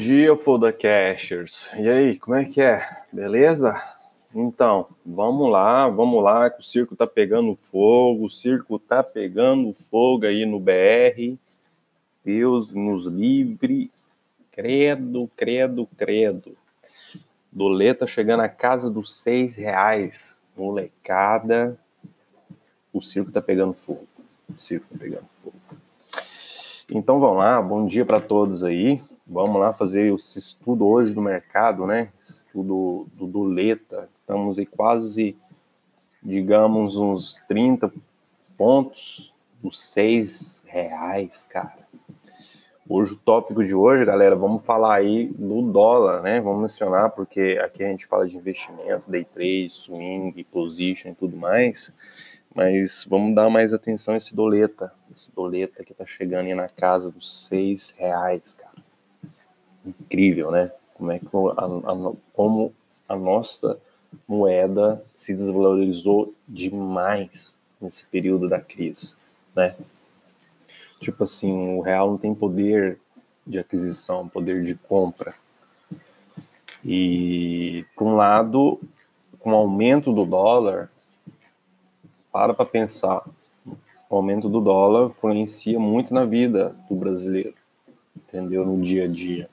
dia, Foda Cashers. E aí, como é que é? Beleza? Então, vamos lá, vamos lá, que o circo tá pegando fogo, o circo tá pegando fogo aí no BR. Deus nos livre. Credo, credo, credo. Doleta chegando à casa dos seis reais. Molecada. O circo tá pegando fogo. O circo tá pegando fogo. Então vamos lá, bom dia para todos aí. Vamos lá fazer esse estudo hoje do mercado, né? Estudo do Doleta. Estamos aí quase, digamos, uns 30 pontos dos seis reais, cara. Hoje o tópico de hoje, galera, vamos falar aí do dólar, né? Vamos mencionar porque aqui a gente fala de investimentos, day trade, swing, position e tudo mais. Mas vamos dar mais atenção a esse doleta, esse doleta que tá chegando aí na casa dos seis reais, cara. Incrível, né? Como é que a, a, como a nossa moeda se desvalorizou demais nesse período da crise, né? Tipo assim, o real não tem poder de aquisição, poder de compra. E, por um lado, com o aumento do dólar, para para pensar, o aumento do dólar influencia muito na vida do brasileiro, entendeu? No dia a dia,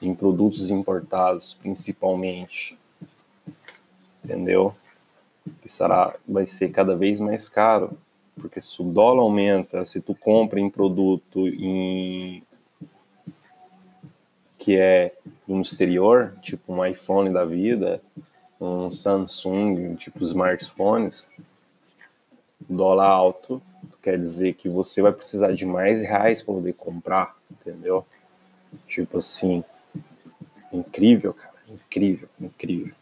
em produtos importados, principalmente, entendeu? Que será, vai ser cada vez mais caro, porque se o dólar aumenta, se tu compra em produto em que é no exterior, tipo um iPhone da vida, um Samsung, tipo smartphones, dólar alto quer dizer que você vai precisar de mais reais para poder comprar, entendeu? Tipo assim, incrível, cara, incrível, incrível.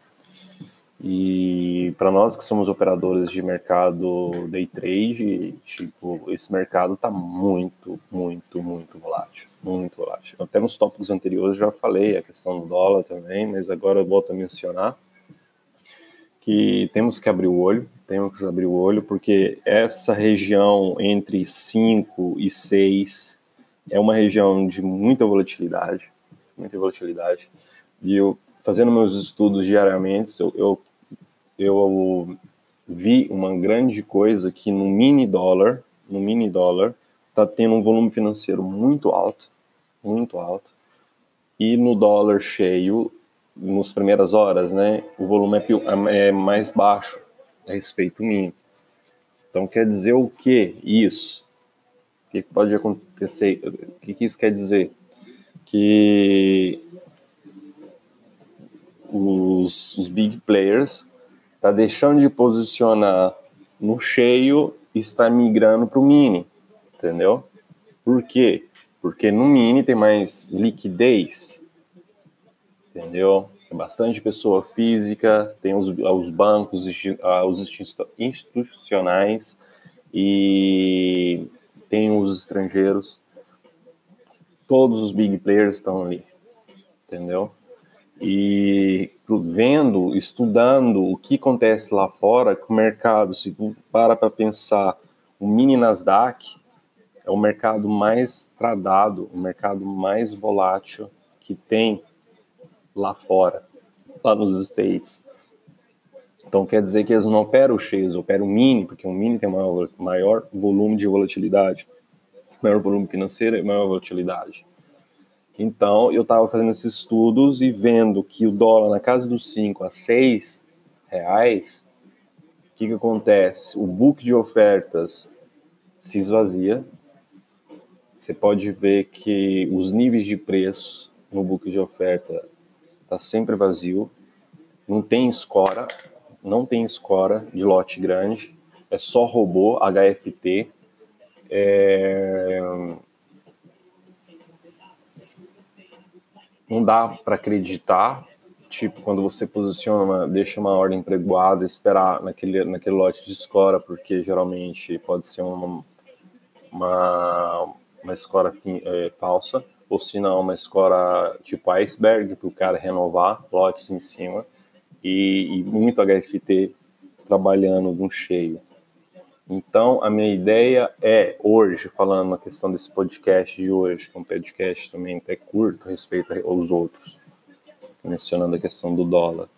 E para nós que somos operadores de mercado day trade, tipo, esse mercado tá muito, muito, muito volátil, muito volátil. Até nos tópicos anteriores já falei a questão do dólar também, mas agora eu volto a mencionar que temos que abrir o olho, temos que abrir o olho, porque essa região entre 5 e 6 é uma região de muita volatilidade, muita volatilidade. E eu, fazendo meus estudos diariamente, eu, eu, eu vi uma grande coisa que no mini dólar, no mini dólar, está tendo um volume financeiro muito alto, muito alto, e no dólar cheio nas primeiras horas, né, o volume é, é mais baixo a respeito mínimo. Então quer dizer o que isso? O que pode acontecer? O que isso quer dizer? Que os, os big players tá deixando de posicionar no cheio e está migrando para o mini, entendeu? Por quê? Porque no mini tem mais liquidez, entendeu? Tem bastante pessoa física, tem os, os bancos, os institucionais e tem os estrangeiros. Todos os big players estão ali, entendeu? E vendo, estudando o que acontece lá fora, que o mercado, se tu para para pensar, o mini Nasdaq é o mercado mais tradado, o mercado mais volátil que tem lá fora, lá nos States. Então quer dizer que eles não operam cheios, operam mini, porque o mini tem maior, maior volume de volatilidade, maior volume financeiro e maior volatilidade. Então eu estava fazendo esses estudos e vendo que o dólar na casa dos 5 a 6 reais, o que, que acontece? O book de ofertas se esvazia. Você pode ver que os níveis de preço no book de oferta está sempre vazio, não tem escora, não tem escora de lote grande, é só robô HFT. É... Não dá para acreditar, tipo, quando você posiciona, deixa uma ordem pregoada, esperar naquele, naquele lote de escora, porque geralmente pode ser uma, uma, uma escora é, falsa ou se não, uma escora tipo iceberg para o cara renovar lotes em cima e, e, muito HFT trabalhando no cheio. Então, a minha ideia é, hoje, falando na questão desse podcast de hoje, que é um podcast também até curto respeito aos outros, mencionando a questão do dólar,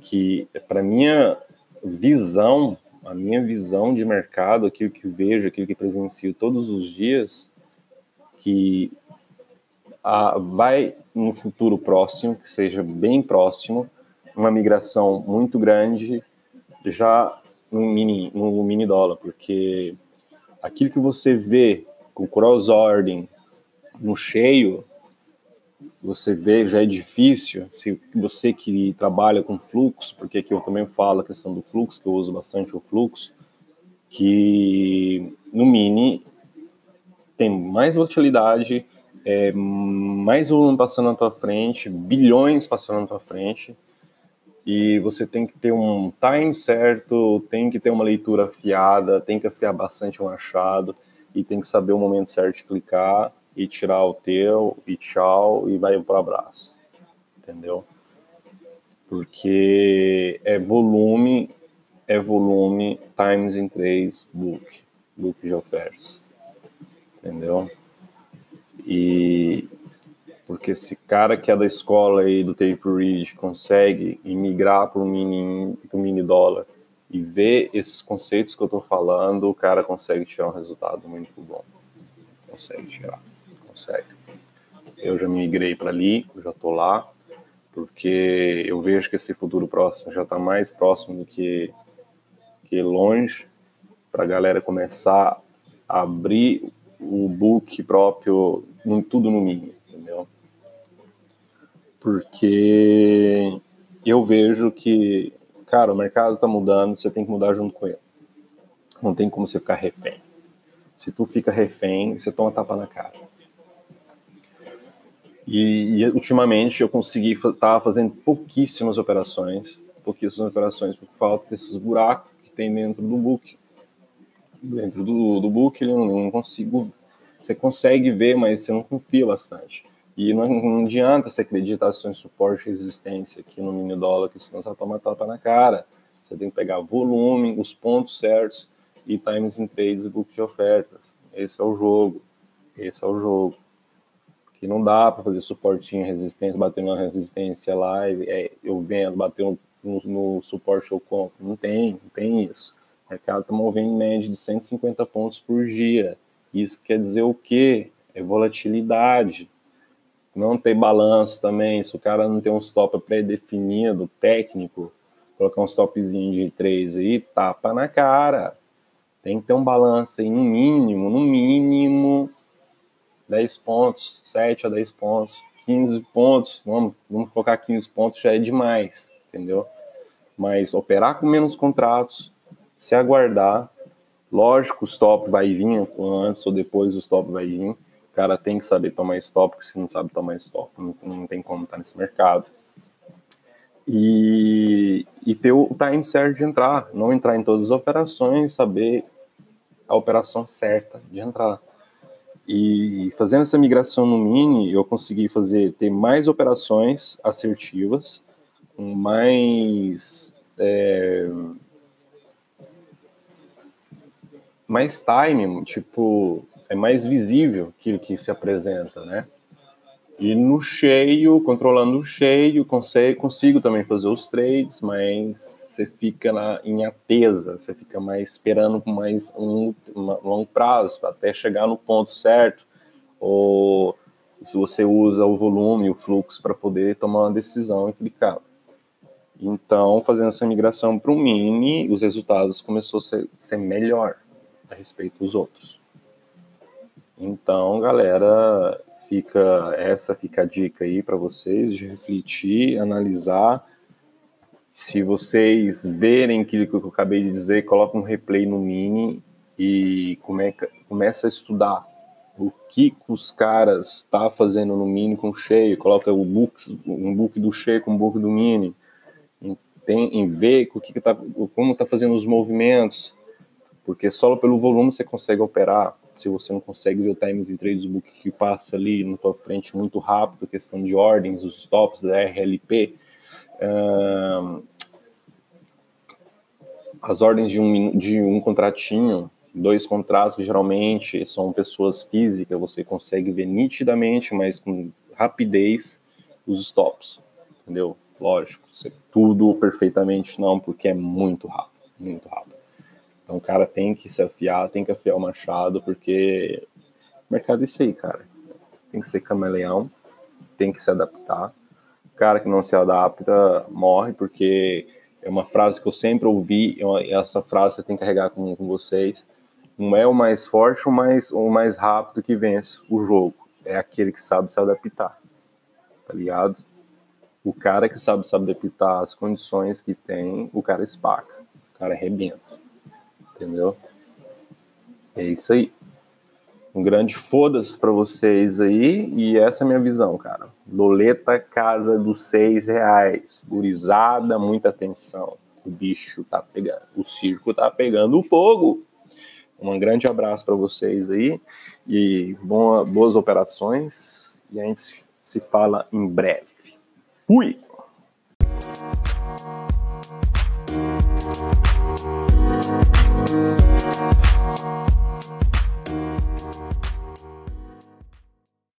que para minha visão, a minha visão de mercado, aquilo que vejo, aquilo que presencio todos os dias, que a, vai no futuro próximo, que seja bem próximo, uma migração muito grande já no mini, no mini dólar, porque aquilo que você vê com cross ordem no cheio, você vê já é difícil. Se você que trabalha com fluxo, porque aqui eu também falo a questão do fluxo, que eu uso bastante o fluxo, que no mini tem mais volatilidade, é, mais volume passando na tua frente, bilhões passando na tua frente, e você tem que ter um time certo, tem que ter uma leitura afiada, tem que afiar bastante um achado e tem que saber o momento certo de clicar e tirar o teu e tchau e vai para o abraço, entendeu? Porque é volume, é volume times em três book, book de ofertas, entendeu? E porque esse cara que é da escola aí do tape read consegue migrar para o mini, pro mini dólar e ver esses conceitos que eu estou falando, o cara consegue tirar um resultado muito bom. Consegue tirar, consegue. Eu já migrei para ali, já estou lá, porque eu vejo que esse futuro próximo já está mais próximo do que, que longe, para a galera começar a abrir o book próprio, tudo no mínimo entendeu? Porque eu vejo que, cara, o mercado tá mudando, você tem que mudar junto com ele. Não tem como você ficar refém. Se tu fica refém, você toma tapa na cara. E, e ultimamente eu consegui estar tá fazendo pouquíssimas operações, pouquíssimas operações por falta desses buracos que tem dentro do book. Dentro do, do book eu não consigo. Você consegue ver, mas você não confia bastante. E não, não adianta você acreditar só em suporte e resistência aqui no mini dólar, que senão você vai tomar tapa na cara. Você tem que pegar volume, os pontos certos e times em trades e book de ofertas. Esse é o jogo. Esse é o jogo. Que não dá para fazer suportinho, resistência, bater na resistência lá, e, é, eu vendo, bater no, no, suporte eu compro. Não tem, não tem isso. O mercado está movendo em média de 150 pontos por dia. Isso quer dizer o quê? É volatilidade não ter balanço também, se o cara não tem um stop pré-definido, técnico, colocar um stopzinho de 3 aí, tapa na cara. Tem que ter um balanço aí, no mínimo, no mínimo, 10 pontos, 7 a 10 pontos, 15 pontos, vamos, vamos colocar 15 pontos já é demais, entendeu? Mas operar com menos contratos, se aguardar, lógico, o stop vai vir antes ou depois o stop vai vir, o cara tem que saber tomar stop, porque se não sabe tomar stop, não, não tem como estar nesse mercado. E, e ter o time certo de entrar, não entrar em todas as operações, saber a operação certa de entrar. E fazendo essa migração no Mini, eu consegui fazer ter mais operações assertivas, com mais é, mais time, tipo é mais visível aquilo que se apresenta, né? E no cheio, controlando o cheio, consigo, consigo também fazer os trades, mas você fica na, em atesa, você fica mais esperando mais um, um longo prazo, até chegar no ponto certo, ou se você usa o volume, o fluxo para poder tomar uma decisão e clicar. Então, fazendo essa migração para o mini, os resultados começou a ser, ser melhor a respeito dos outros. Então, galera, fica essa fica a dica aí para vocês de refletir, analisar. Se vocês verem aquilo que eu acabei de dizer, coloca um replay no mini e come, começa a estudar o que os caras estão tá fazendo no mini com cheio, coloca o um book do cheio com um book do mini, tem, em ver o que, que tá, como está fazendo os movimentos, porque só pelo volume você consegue operar se você não consegue ver o times em trades book que passa ali na tua frente muito rápido, questão de ordens, os stops da RLP, uh, as ordens de um, de um contratinho, dois contratos que geralmente são pessoas físicas, você consegue ver nitidamente, mas com rapidez, os stops, entendeu? Lógico, tudo perfeitamente não, porque é muito rápido, muito rápido. Então o cara tem que se afiar, tem que afiar o machado, porque o mercado é isso aí, cara. Tem que ser camaleão, tem que se adaptar. O cara que não se adapta morre, porque é uma frase que eu sempre ouvi, e essa frase você tem que carregar com, com vocês. Não é o mais forte ou mais, o mais rápido que vence o jogo. É aquele que sabe se adaptar. Tá ligado? O cara que sabe se adaptar às condições que tem, o cara espaca. O cara arrebenta. Entendeu? É isso aí. Um grande foda-se pra vocês aí. E essa é a minha visão, cara. Doleta casa dos seis reais. Gurizada, muita atenção. O bicho tá pegando. O circo tá pegando fogo. Um grande abraço para vocês aí. E boa, boas operações. E a gente se fala em breve. Fui!